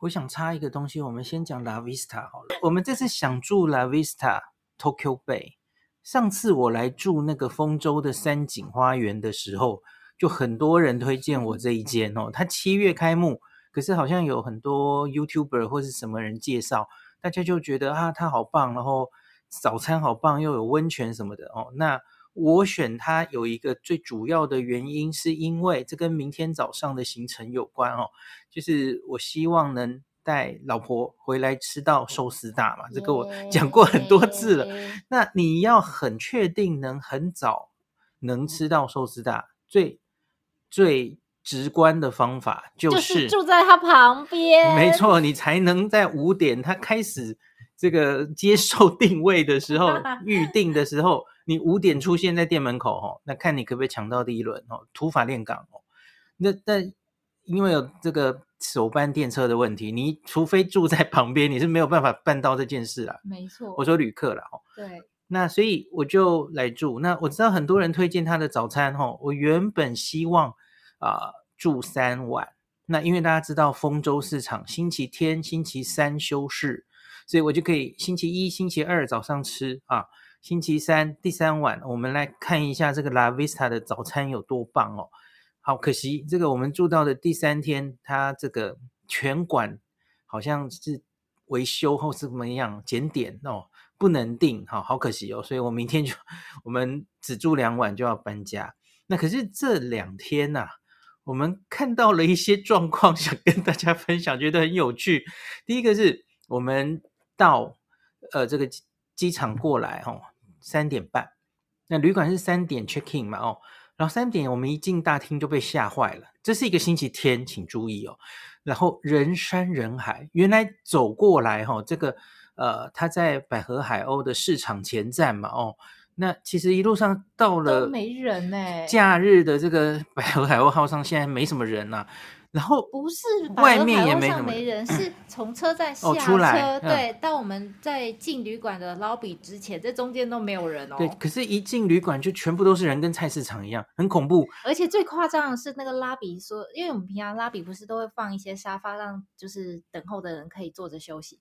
我想插一个东西，我们先讲 La Vista 好了。我们这次想住 La Vista Tokyo Bay。上次我来住那个丰州的山景花园的时候，就很多人推荐我这一间哦。它七月开幕，可是好像有很多 YouTuber 或是什么人介绍，大家就觉得啊，它好棒，然后早餐好棒，又有温泉什么的哦。那我选它有一个最主要的原因，是因为这跟明天早上的行程有关哦，就是我希望能。带老婆回来吃到寿司大嘛？这个我讲过很多次了。那你要很确定能很早能吃到寿司大，最最直观的方法就是、就是、住在他旁边。没错，你才能在五点他开始这个接受 定位的时候，预定的时候，你五点出现在店门口哦，那看你可不可以抢到第一轮哦，土法炼钢哦。那但因为有这个。手办电车的问题，你除非住在旁边，你是没有办法办到这件事啊。没错，我说旅客啦，对，那所以我就来住。那我知道很多人推荐他的早餐，哈，我原本希望啊、呃、住三晚。那因为大家知道丰州市场星期天、星期三休市，所以我就可以星期一、星期二早上吃啊，星期三第三晚，我们来看一下这个 La Vista 的早餐有多棒哦。好可惜，这个我们住到的第三天，它这个全馆好像是维修或是怎么样检点哦，不能订，好好可惜哦，所以我明天就我们只住两晚就要搬家。那可是这两天呐、啊，我们看到了一些状况，想跟大家分享，觉得很有趣。第一个是我们到呃这个机场过来哦，三点半，那旅馆是三点 check in 嘛哦。然后三点，我们一进大厅就被吓坏了。这是一个星期天，请注意哦。然后人山人海，原来走过来哈、哦，这个呃，他在百合海鸥的市场前站嘛，哦，那其实一路上到了没人哎。假日的这个百合海鸥号上，现在没什么人呐、啊。然后不是外面也没什么没人，是 从车站下车，哦、出来对，嗯、到我们在进旅馆的 lobby 之前，这中间都没有人哦。对，可是，一进旅馆就全部都是人，跟菜市场一样，很恐怖。而且最夸张的是那个 lobby 说，因为我们平常 lobby 不是都会放一些沙发，让就是等候的人可以坐着休息。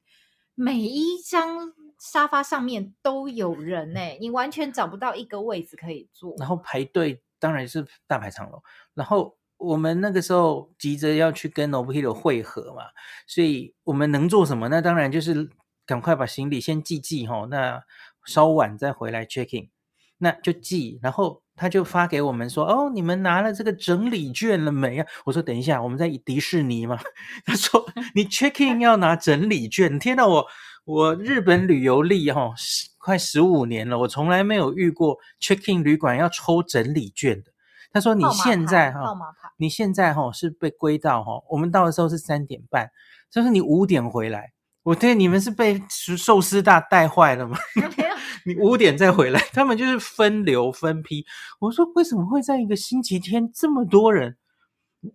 每一张沙发上面都有人呢，你完全找不到一个位置可以坐。然后排队当然是大排长龙，然后。我们那个时候急着要去跟 Nobuhiro 会合嘛，所以我们能做什么？那当然就是赶快把行李先寄寄哈，那稍晚再回来 checking，那就寄。然后他就发给我们说：“哦，你们拿了这个整理券了没啊？”我说：“等一下，我们在迪士尼嘛。”他说：“你 check in 要拿整理券。”天哪，我我日本旅游历哈快十五年了，我从来没有遇过 check in 旅馆要抽整理券的。他说：“你现在哈，你现在哈是被归到哈，我们到的时候是三点半，就是你五点回来。我对你们是被寿司大带坏了吗？你五点再回来，他们就是分流分批。我说为什么会在一个星期天这么多人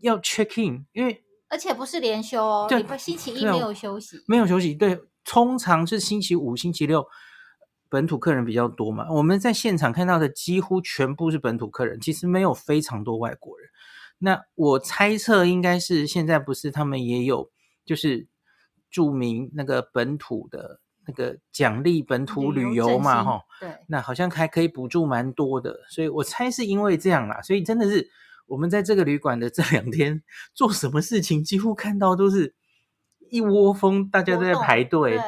要 check in？因为而且不是连休哦，对，星期一没有休息，没有休息。对，通常是星期五、星期六。”本土客人比较多嘛，我们在现场看到的几乎全部是本土客人，其实没有非常多外国人。那我猜测应该是现在不是他们也有，就是著名那个本土的那个奖励本土旅游嘛，哈，对，那好像还可以补助蛮多的，所以我猜是因为这样啦。所以真的是我们在这个旅馆的这两天做什么事情，几乎看到都是一窝蜂，大家都在排队。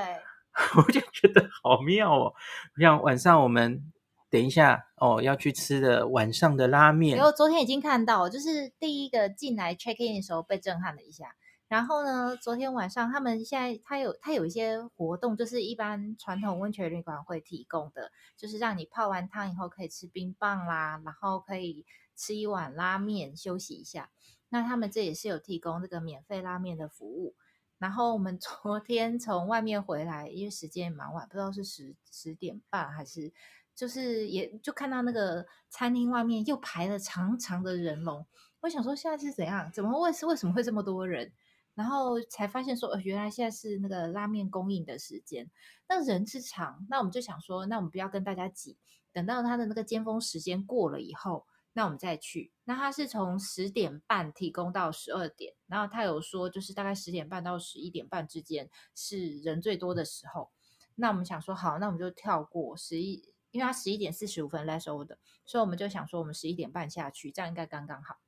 我就觉得好妙哦，像晚上我们等一下哦要去吃的晚上的拉面。然后昨天已经看到，就是第一个进来 check in 的时候被震撼了一下。然后呢，昨天晚上他们现在他有他有一些活动，就是一般传统温泉旅馆会提供的，就是让你泡完汤以后可以吃冰棒啦，然后可以吃一碗拉面休息一下。那他们这也是有提供这个免费拉面的服务。然后我们昨天从外面回来，因为时间也蛮晚，不知道是十十点半还是，就是也就看到那个餐厅外面又排了长长的人龙。我想说现在是怎样？怎么会是为什么会这么多人？然后才发现说，呃，原来现在是那个拉面供应的时间。那人之长，那我们就想说，那我们不要跟大家挤，等到他的那个尖峰时间过了以后，那我们再去。那他是从十点半提供到十二点，然后他有说就是大概十点半到十一点半之间是人最多的时候。那我们想说好，那我们就跳过十一，因为他十一点四十五分 last order，所以我们就想说我们十一点半下去，这样应该刚刚好。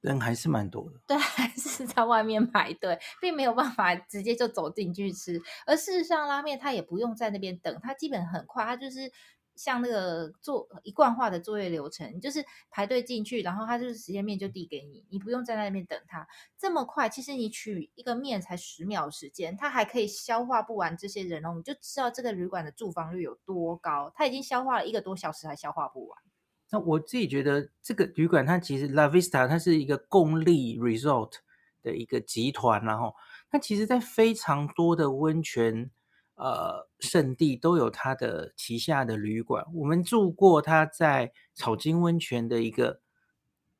人还是蛮多的，对，还是在外面排队，并没有办法直接就走进去吃。而事实上，拉面它也不用在那边等，它基本很快，它就是像那个做一贯化的作业流程，就是排队进去，然后它就是直接面就递给你，你不用在那边等它这么快。其实你取一个面才十秒时间，它还可以消化不完这些人哦，你就知道这个旅馆的住房率有多高。它已经消化了一个多小时，还消化不完。那我自己觉得，这个旅馆它其实 La Vista 它是一个共立 resort 的一个集团，然后它其实在非常多的温泉呃圣地都有它的旗下的旅馆。我们住过它在草金温泉的一个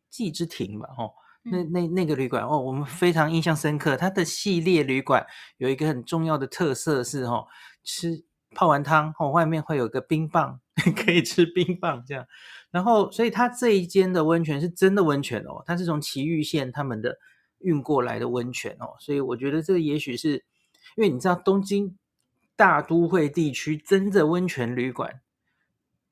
季之亭吧，哦，那那那个旅馆哦，我们非常印象深刻。它的系列旅馆有一个很重要的特色是哦，吃泡完汤哦，外面会有个冰棒，可以吃冰棒这样。然后，所以它这一间的温泉是真的温泉哦，它是从埼玉县他们的运过来的温泉哦，所以我觉得这个也许是因为你知道东京大都会地区真的温泉旅馆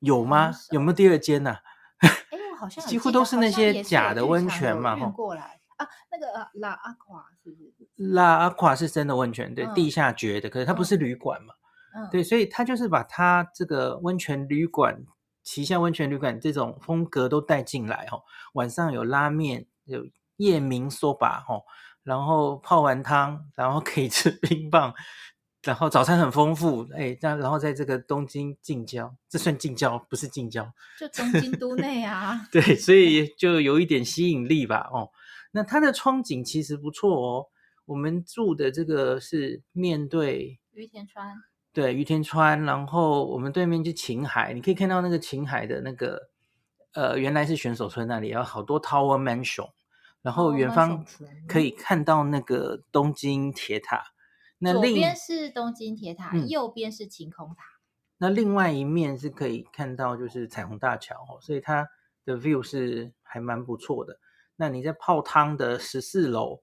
有吗？有没有第二间呢？哎，我好 像几乎都是那些假的温泉嘛，运过来啊，那个拉阿垮是不是？拉阿垮是真的温泉，对，地下掘的，可是它不是旅馆嘛，嗯，对，所以它就是把它这个温泉旅馆。旗下温泉旅馆这种风格都带进来哦，晚上有拉面，有夜明 soba 哦，然后泡完汤，然后可以吃 冰棒，然后早餐很丰富，哎，这样然后在这个东京近郊，这算近郊不是近郊，就东京都内啊，对，所以就有一点吸引力吧，哦，那它的窗景其实不错哦，我们住的这个是面对隅田川。对，隅田川，然后我们对面就晴海，你可以看到那个晴海的那个，呃，原来是选手村那里，有好多 Tower Mansion，然后远方可以看到那个东京铁塔。那左边是东京铁塔，嗯、右边是晴空塔。那另外一面是可以看到就是彩虹大桥哦，所以它的 view 是还蛮不错的。那你在泡汤的十四楼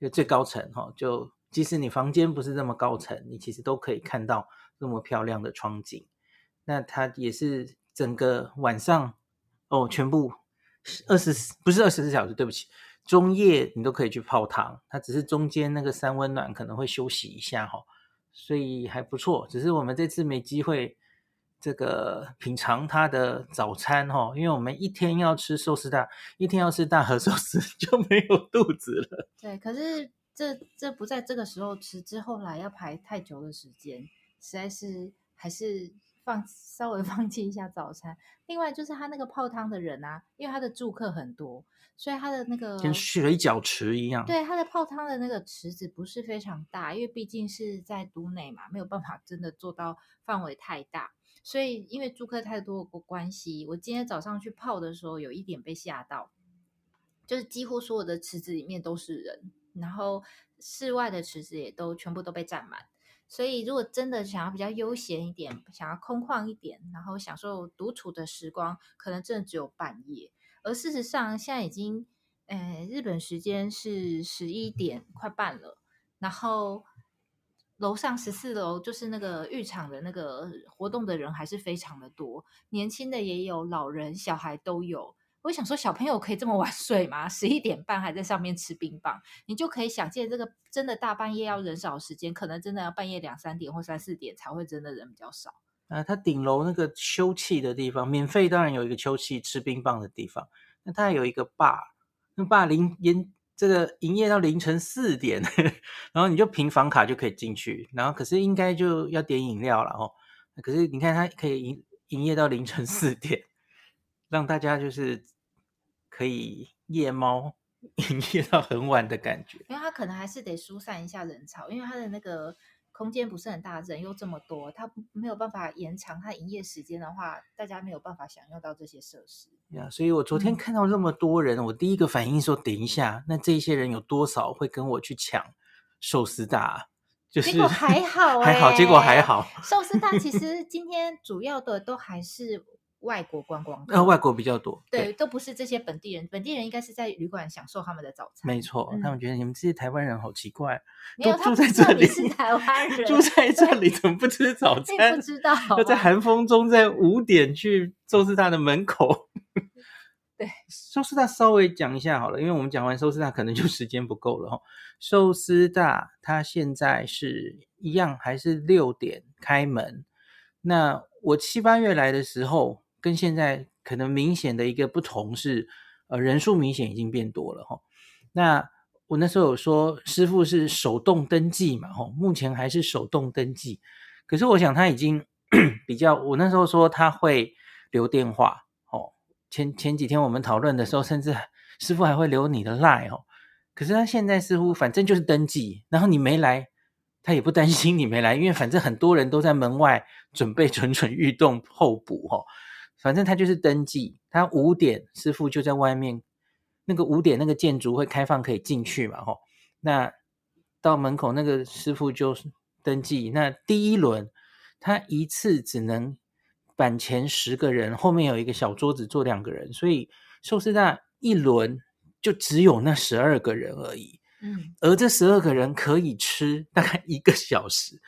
就最高层哈，就。即使你房间不是这么高层，你其实都可以看到这么漂亮的窗景。那它也是整个晚上哦，全部二十四不是二十四小时，对不起，中夜你都可以去泡汤。它只是中间那个三温暖可能会休息一下哈，所以还不错。只是我们这次没机会这个品尝它的早餐哈，因为我们一天要吃寿司大，一天要吃大和寿司 就没有肚子了。对，可是。这这不在这个时候吃，之后来要排太久的时间，实在是还是放 稍微放弃一下早餐。另外就是他那个泡汤的人啊，因为他的住客很多，所以他的那个跟水饺池一样。对，他的泡汤的那个池子不是非常大，因为毕竟是在都内嘛，没有办法真的做到范围太大。所以因为住客太多的关系，我今天早上去泡的时候，有一点被吓到，就是几乎所有的池子里面都是人。然后室外的池子也都全部都被占满，所以如果真的想要比较悠闲一点，想要空旷一点，然后享受独处的时光，可能真的只有半夜。而事实上，现在已经，呃，日本时间是十一点快半了，然后楼上十四楼就是那个浴场的那个活动的人还是非常的多，年轻的也有，老人小孩都有。我想说，小朋友可以这么晚 睡吗？十一点半还在上面吃冰棒，你就可以想见这个真的大半夜要人少的时间，可能真的要半夜两三点或三四点才会真的人比较少。啊，它顶楼那个休憩的地方，免费当然有一个休憩吃冰棒的地方，那它还有一个 bar，那 bar 零营这个营业到凌晨四点，然后你就凭房卡就可以进去，然后可是应该就要点饮料了哦。可是你看它可以营营业到凌晨四点。让大家就是可以夜猫 营业到很晚的感觉，因为他可能还是得疏散一下人潮，因为他的那个空间不是很大，人又这么多，他没有办法延长他营业时间的话，大家没有办法享用到这些设施。呀，所以我昨天看到这么多人，嗯、我第一个反应说：等一下，那这些人有多少会跟我去抢寿司大？就是结果还好、欸，还好，结果还好。寿司大其实今天主要的都还是。外国观光客，呃，外国比较多，对，对，都不是这些本地人。本地人应该是在旅馆享受他们的早餐。没错，嗯、他们觉得你们这些台湾人好奇怪，没有都住在这里是台湾人，住在这里怎么不吃早餐？不知道，要在寒风中在五点去寿司大的门口。对，寿司大稍微讲一下好了，因为我们讲完寿司大可能就 时间不够了哈。寿司大它现在是一样，还是六点开门。那我七八月来的时候，跟现在可能明显的一个不同是，呃，人数明显已经变多了哈。那我那时候有说，师傅是手动登记嘛，哈，目前还是手动登记。可是我想他已经 比较，我那时候说他会留电话，哦，前前几天我们讨论的时候，甚至 师傅还会留你的 line 哦。可是他现在似乎反正就是登记，然后你没来。他也不担心你没来，因为反正很多人都在门外准备蠢蠢欲动候补哈。反正他就是登记，他五点师傅就在外面，那个五点那个建筑会开放可以进去嘛哈。那到门口那个师傅就登记。那第一轮他一次只能板前十个人，后面有一个小桌子坐两个人，所以寿司大一轮就只有那十二个人而已。嗯，而这十二个人可以吃大概一个小时。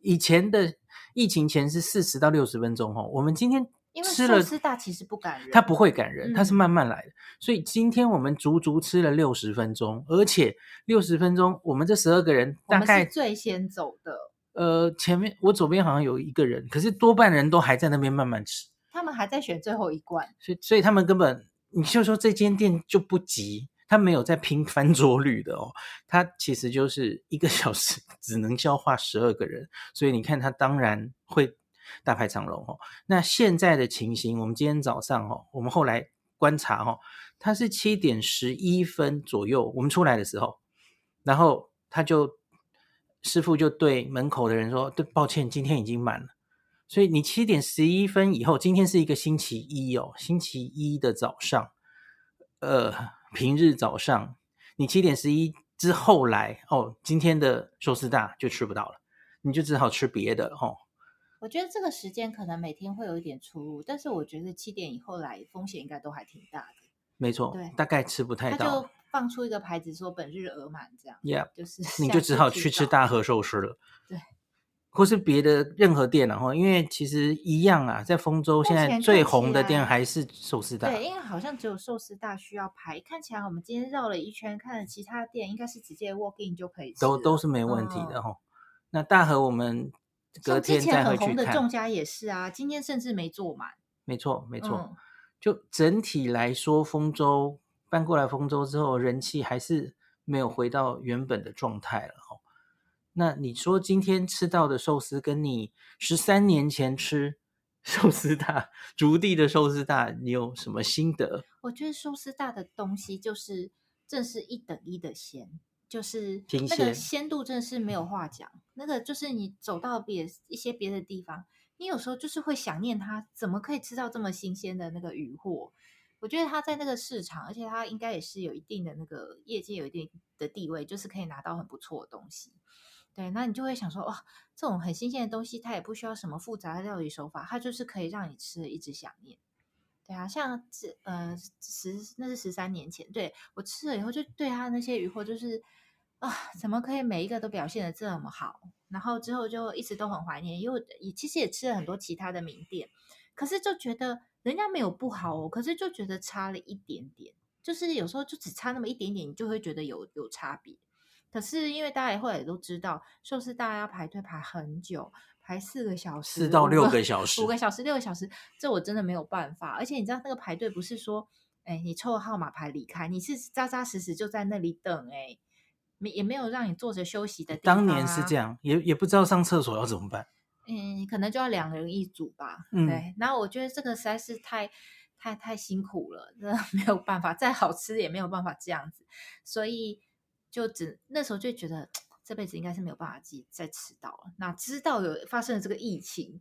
以前的疫情前是四十到六十分钟哦。我们今天吃了，寿司大其实不感人，它不会感人，它是慢慢来的。嗯、所以今天我们足足吃了六十分钟，而且六十分钟，我们这十二个人大概最先走的。呃，前面我左边好像有一个人，可是多半人都还在那边慢慢吃。他们还在选最后一罐，所以所以他们根本，你就说这间店就不急。他没有在拼翻桌率的哦，他其实就是一个小时 只能消化十二个人，所以你看他当然会大排长龙哦。那现在的情形，我们今天早上哦，我们后来观察哦，他是七点十一分左右我们出来的时候，然后他就师傅就对门口的人说：“对，抱歉，今天已经满了。”所以你七点十一分以后，今天是一个星期一哦，星期一的早上，呃。平日早上，你七点十一之后来哦，今天的寿司大就吃不到了，你就只好吃别的哦。我觉得这个时间可能每天会有一点出入，但是我觉得七点以后来风险应该都还挺大的。没错，对，大概吃不太到。他就放出一个牌子说本日额满这样，Yeah，就是 你就只好去吃大和寿司了。对。或是别的任何店，然后因为其实一样啊，在丰州现在最红的店还是寿司大。对，因为好像只有寿司大需要排。看起来我们今天绕了一圈，看了其他店，应该是直接 walk in 就可以吃，都都是没问题的哈、哦。那大和我们隔天再回去看。之前很红的众家也是啊，今天甚至没坐满。没错，没错、嗯。就整体来说，丰州搬过来丰州之后，人气还是没有回到原本的状态了哦。那你说今天吃到的寿司，跟你十三年前吃 寿司大竹地的寿司大，你有什么心得？我觉得寿司大的东西就是正是一等一的鲜，就是那个鲜度真的是没有话讲。那个就是你走到别一些别的地方，你有时候就是会想念它，怎么可以吃到这么新鲜的那个鱼货？我觉得它在那个市场，而且它应该也是有一定的那个业界有一定的地位，就是可以拿到很不错的东西。对，那你就会想说，哇，这种很新鲜的东西，它也不需要什么复杂的料理手法，它就是可以让你吃了一直想念。对啊，像这呃十那是十三年前，对，我吃了以后就对它那些鱼货就是啊，怎么可以每一个都表现的这么好？然后之后就一直都很怀念，因为也其实也吃了很多其他的名店，可是就觉得人家没有不好哦，可是就觉得差了一点点，就是有时候就只差那么一点点，你就会觉得有有差别。可是因为大家也后来也都知道，寿司大家要排队排很久，排四个小时，四到六个小时，五个小时，六个小时，这我真的没有办法。而且你知道那个排队不是说，哎，你抽个号码牌离开，你是扎扎实实就在那里等，哎，没也没有让你坐着休息的地方啊。当年是这样，也也不知道上厕所要怎么办。嗯，可能就要两人一组吧。嗯，对。然后我觉得这个实在是太太太辛苦了，真的没有办法，再好吃也没有办法这样子，所以。就只那时候就觉得这辈子应该是没有办法再再吃到了。哪知道有发生了这个疫情，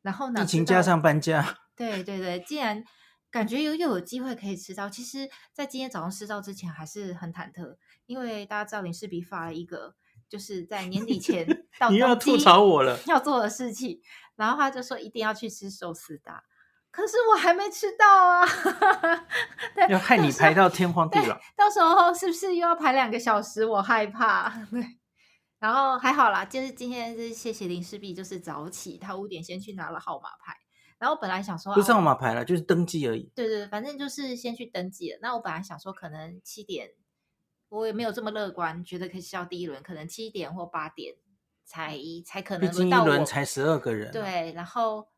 然后呢？疫情加上搬家，对对对，既然感觉又又有机会可以吃到，其实，在今天早上吃到之前还是很忐忑，因为大家知道林氏璧发了一个就是在年底前 到你要吐槽我了 要做的事情，然后他就说一定要去吃寿司的。可是我还没吃到啊！对，要害你排到天荒地老，到时候是不是又要排两个小时？我害怕。对，然后还好啦，就是今天是谢谢林世璧，就是早起，他五点先去拿了号码牌。然后我本来想说，不是号码牌了，就是登记而已。对对，反正就是先去登记了。那我本来想说，可能七点，我也没有这么乐观，觉得可以笑第一轮，可能七点或八点才才可能轮到我。毕竟一轮才十二个人。对，然后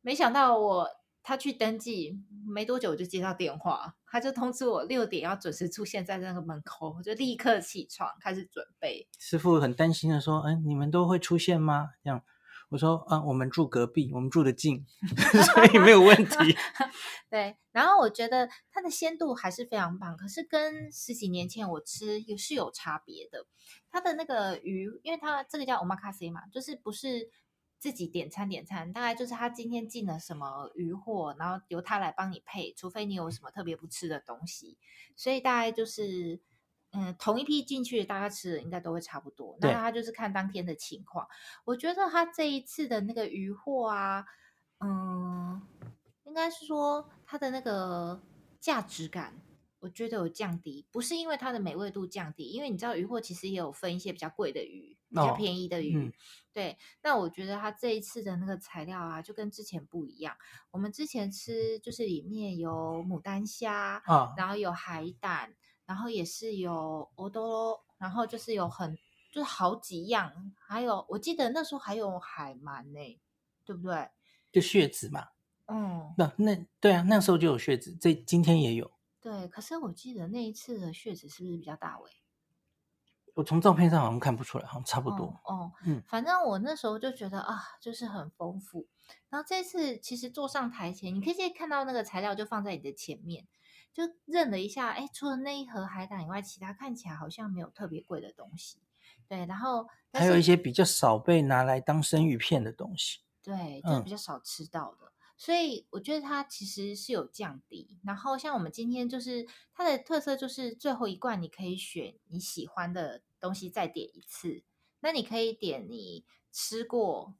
没想到我他去登记没多久，我就接到电话，他就通知我六点要准时出现在那个门口，我就立刻起床开始准备。师傅很担心的说：“哎，你们都会出现吗？”这样。我说啊，我们住隔壁，我们住得近，所以没有问题。对，然后我觉得它的鲜度还是非常棒，可是跟十几年前我吃也是有差别的。它的那个鱼，因为它这个叫 omakase 嘛，就是不是自己点餐点餐，大概就是他今天进了什么鱼货，然后由他来帮你配，除非你有什么特别不吃的东西，所以大概就是。嗯，同一批进去，大家吃的应该都会差不多。那他就是看当天的情况。我觉得他这一次的那个鱼货啊，嗯，应该是说它的那个价值感，我觉得有降低。不是因为它的美味度降低，因为你知道鱼货其实也有分一些比较贵的鱼，比较便宜的鱼。哦嗯、对，那我觉得它这一次的那个材料啊，就跟之前不一样。我们之前吃就是里面有牡丹虾，哦、然后有海胆。然后也是有欧多罗，然后就是有很就是好几样，还有我记得那时候还有海鳗呢，对不对？就血子嘛。嗯，那那对啊，那时候就有血子，这今天也有。对，可是我记得那一次的血子是不是比较大尾？我从照片上好像看不出来，好像差不多。哦，哦嗯，反正我那时候就觉得啊，就是很丰富。然后这次其实坐上台前，你可以看到那个材料就放在你的前面。就认了一下，哎，除了那一盒海胆以外，其他看起来好像没有特别贵的东西。对，然后还有一些比较少被拿来当生鱼片的东西。对，就比较少吃到的。嗯、所以我觉得它其实是有降低。然后像我们今天就是它的特色，就是最后一罐你可以选你喜欢的东西再点一次。那你可以点你吃过。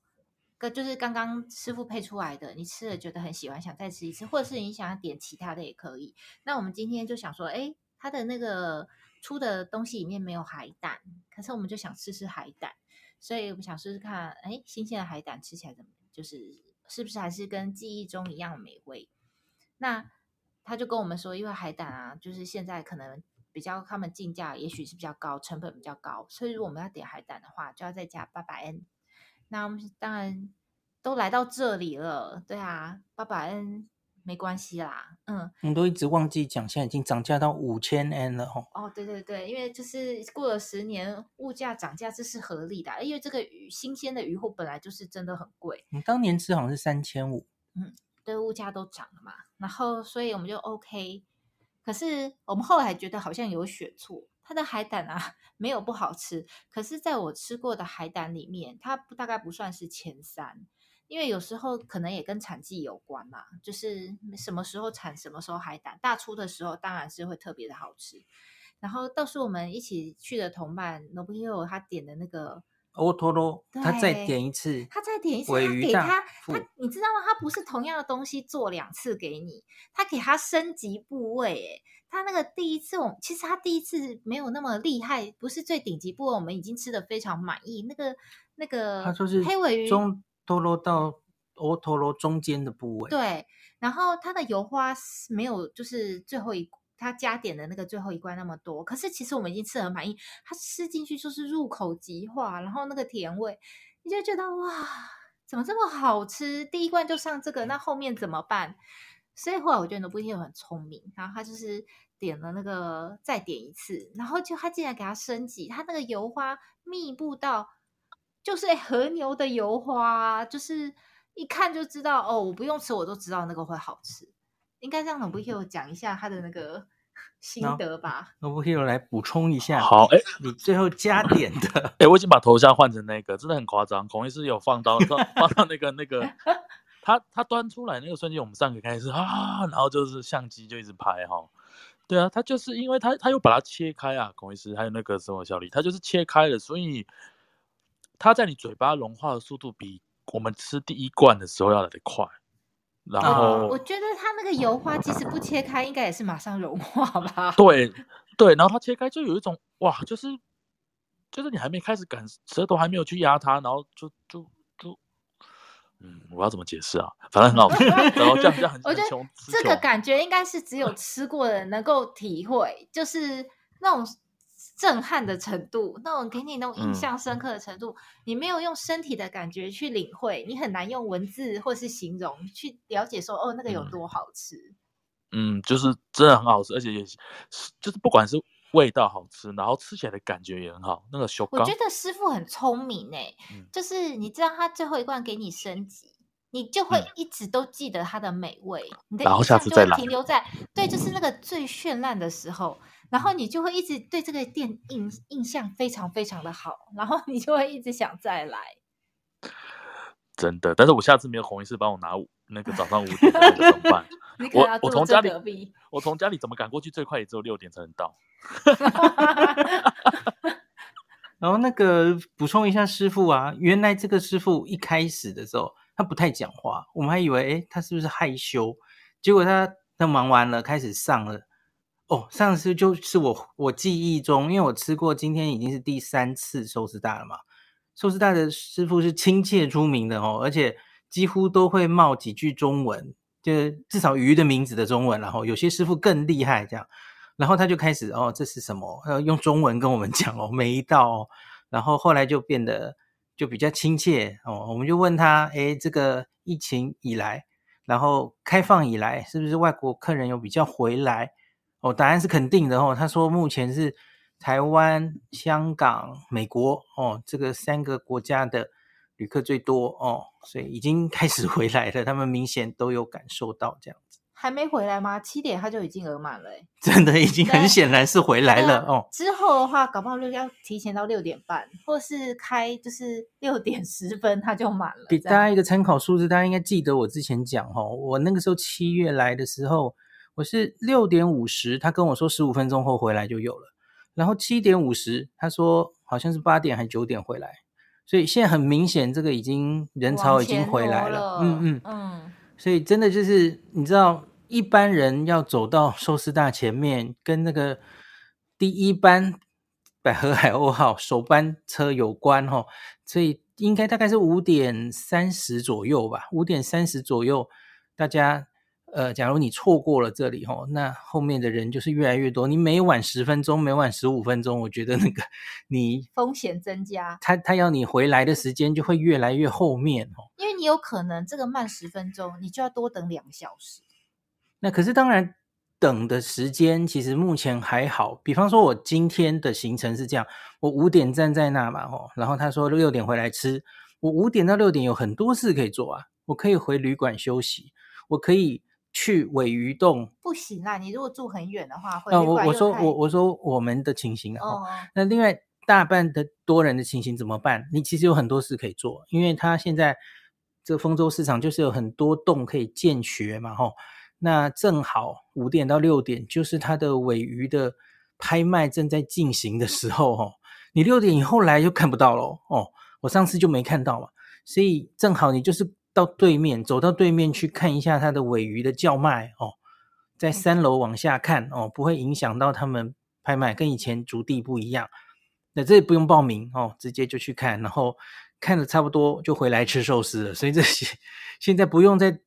个就是刚刚师傅配出来的，你吃了觉得很喜欢，想再吃一次，或者是你想要点其他的也可以。那我们今天就想说，哎，它的那个出的东西里面没有海胆，可是我们就想试试海胆，所以我们想试试看，哎，新鲜的海胆吃起来怎么，就是是不是还是跟记忆中一样美味？那他就跟我们说，因为海胆啊，就是现在可能比较他们进价也许是比较高，成本比较高，所以如果我们要点海胆的话，就要再加八百 N。那我们当然都来到这里了，对啊，八百 N 没关系啦，嗯，我们都一直忘记讲，现在已经涨价到五千 N 了吼。哦，对对对，因为就是过了十年，物价涨价这是合理的，因为这个鱼新鲜的鱼货本来就是真的很贵。你当年吃好像是三千五，嗯，对，物价都涨了嘛，然后所以我们就 OK，可是我们后来觉得好像有选错。它的海胆啊，没有不好吃，可是在我吃过的海胆里面，它大概不算是前三，因为有时候可能也跟产季有关嘛，就是什么时候产什么时候海胆，大出的时候当然是会特别的好吃。然后倒是我们一起去的同伴 Nobuhiro 他点的那个。欧托罗，他再点一次，他再点一次，他给他，他你知道吗？他不是同样的东西做两次给你，他给他升级部位，诶，他那个第一次，我其实他第一次没有那么厉害，不是最顶级部位，我们已经吃的非常满意。那个那个，他说是黑尾鱼中脱落到欧脱落中间的部位，对，然后它的油花没有，就是最后一。他加点的那个最后一罐那么多，可是其实我们已经吃得很满意。它吃进去就是入口即化，然后那个甜味，你就觉得哇，怎么这么好吃？第一罐就上这个，那后面怎么办？所以后来我觉得 Nobuhiro 很聪明，然后他就是点了那个再点一次，然后就他竟然给他升级，他那个油花密布到就是和牛的油花，就是一看就知道哦，我不用吃我都知道那个会好吃。应该让 Nobuhiro 讲一下他的那个心得吧。Nobuhiro 来补充一下。好，哎，你最后加点的，哎，我已经把头像换成那个，真的很夸张。孔医师有放到放放到那个那个，他他端出来那个瞬间，我们上个开始啊，然后就是相机就一直拍哈。对啊，他就是因为他他又把它切开啊，孔医师还有那个什么小李，他就是切开了，所以它在你嘴巴融化的速度比我们吃第一罐的时候要来得快。然后我觉得它那个油花即使不切开，应该也是马上融化吧？对对，然后它切开就有一种哇，就是就是你还没开始感，舌头还没有去压它，然后就就就，嗯，我要怎么解释啊？反正很好吃，然后这样这样很，我觉得这个感觉应该是只有吃过的人能够体会，就是那种。震撼的程度，那种给你那种印象深刻的程度，嗯、你没有用身体的感觉去领会，你很难用文字或是形容去了解说，哦，那个有多好吃。嗯，就是真的很好吃，而且也是就是不管是味道好吃，然后吃起来的感觉也很好。那个手，我觉得师傅很聪明诶，嗯、就是你知道他最后一罐给你升级，你就会一直都记得它的美味，嗯、你的印象就会停留在对，就是那个最绚烂的时候。然后你就会一直对这个店印印象非常非常的好，然后你就会一直想再来。真的，但是我下次没有红衣师帮我拿那个早上五点的那个怎么办？我我从家里我从家里怎么赶过去？最快也只有六点才能到。然后那个补充一下，师傅啊，原来这个师傅一开始的时候他不太讲话，我们还以为诶他是不是害羞？结果他他忙完了开始上了。哦，上次就是我我记忆中，因为我吃过，今天已经是第三次寿司大了嘛。寿司大的师傅是亲切出名的哦，而且几乎都会冒几句中文，就至少鱼的名字的中文。然后有些师傅更厉害，这样，然后他就开始哦，这是什么？呃，用中文跟我们 讲哦，每一道哦。然后后来就变得就比较亲切哦。我们就问他，哎，这个疫情以来，然后开放以来，是不是外国客人有比较回来？哦，答案是肯定的哦。他说目前是台湾、香港、美国哦，这个三个国家的旅客最多哦，所以已经开始回来了。他们明显都有感受到这样。还没回来吗？七点他就已经额满了，真的已经很显然是回来了哦。之后的话，搞不好就要提前到六点半，或是开就是 六点十分他就满了。给大家一个参考数字，大家应该记得我之前讲哦，我那个时候七月来的时候。我是六点五十，他跟我说十五分钟后回来就有了，然后七点五十，他说好像是八点还九点回来，所以现在很明显这个已经人潮已经回来了，了嗯嗯嗯，所以真的就是你知道一般人要走到寿司大前面，跟那个第一班百合海鸥号首班车有关哦，所以应该大概是五点三十左右吧，五点三十左右大家。呃，假如你错过了这里吼，那后面的人就是越来越多。你每晚十分钟，每晚十五分钟，我觉得那个你风险增加，他他要你回来的时间就会越来越后面哦。因为你有可能这个慢十分钟，你就要多等两个小时。那可是当然，等的时间其实目前还好。比方说，我今天的行程是这样：我五点站在那嘛吼，然后他说六点回来吃，我五点到六点有很多事可以做啊，我可以回旅馆休息，我可以。去尾鱼洞不行啦，你如果住很远的话，会。哦，我我说我我说我们的情形啊，哦，那另外大半的多人的情形怎么办？你其实有很多事可以做，因为它现在这个丰州市场就是有很多洞可以建学嘛，吼。那正好五点到六点就是它的尾鱼的拍卖正在进行的时候，吼，你六点以后来就看不到了哦。我上次就没看到嘛，所以正好你就是。到对面，走到对面去看一下它的尾鱼的叫卖哦，在三楼往下看哦，不会影响到他们拍卖，跟以前竹地不一样。那这也不用报名哦，直接就去看，然后看的差不多就回来吃寿司了。所以这些现在不用再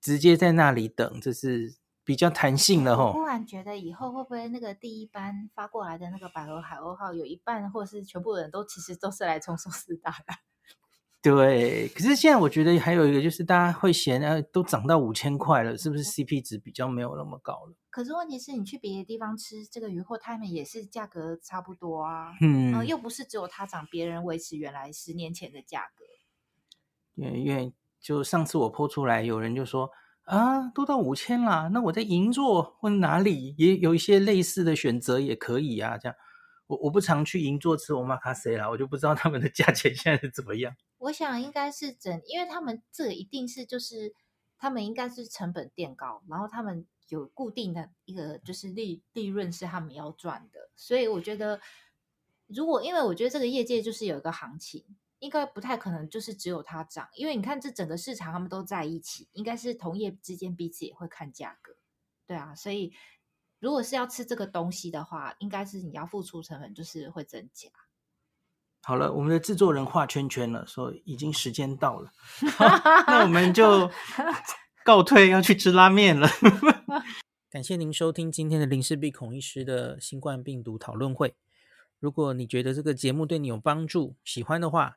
直接在那里等，这是比较弹性了哦。突然觉得以后会不会那个第一班发过来的那个百合海鸥号有一半或是全部人都其实都是来冲寿司打的？对，可是现在我觉得还有一个就是大家会嫌，啊，都涨到五千块了，是不是 CP 值比较没有那么高了？可是问题是你去别的地方吃这个鱼货，他们也是价格差不多啊，嗯、呃，又不是只有它涨，别人维持原来十年前的价格。因为因为就上次我 po 出来，有人就说啊，都到五千啦，那我在银座或哪里也有一些类似的选择也可以啊，这样。我我不常去银座吃 Omakase 啦，我就不知道他们的价钱现在是怎么样。我想应该是整，因为他们这一定是就是他们应该是成本垫高，然后他们有固定的一个就是利利润是他们要赚的，所以我觉得如果因为我觉得这个业界就是有一个行情，应该不太可能就是只有它涨，因为你看这整个市场他们都在一起，应该是同业之间彼此也会看价格，对啊，所以如果是要吃这个东西的话，应该是你要付出成本就是会增加。好了，我们的制作人画圈圈了，说已经时间到了，那我们就 告退，要去吃拉面了。感谢您收听今天的林氏璧孔医师的新冠病毒讨论会。如果你觉得这个节目对你有帮助，喜欢的话，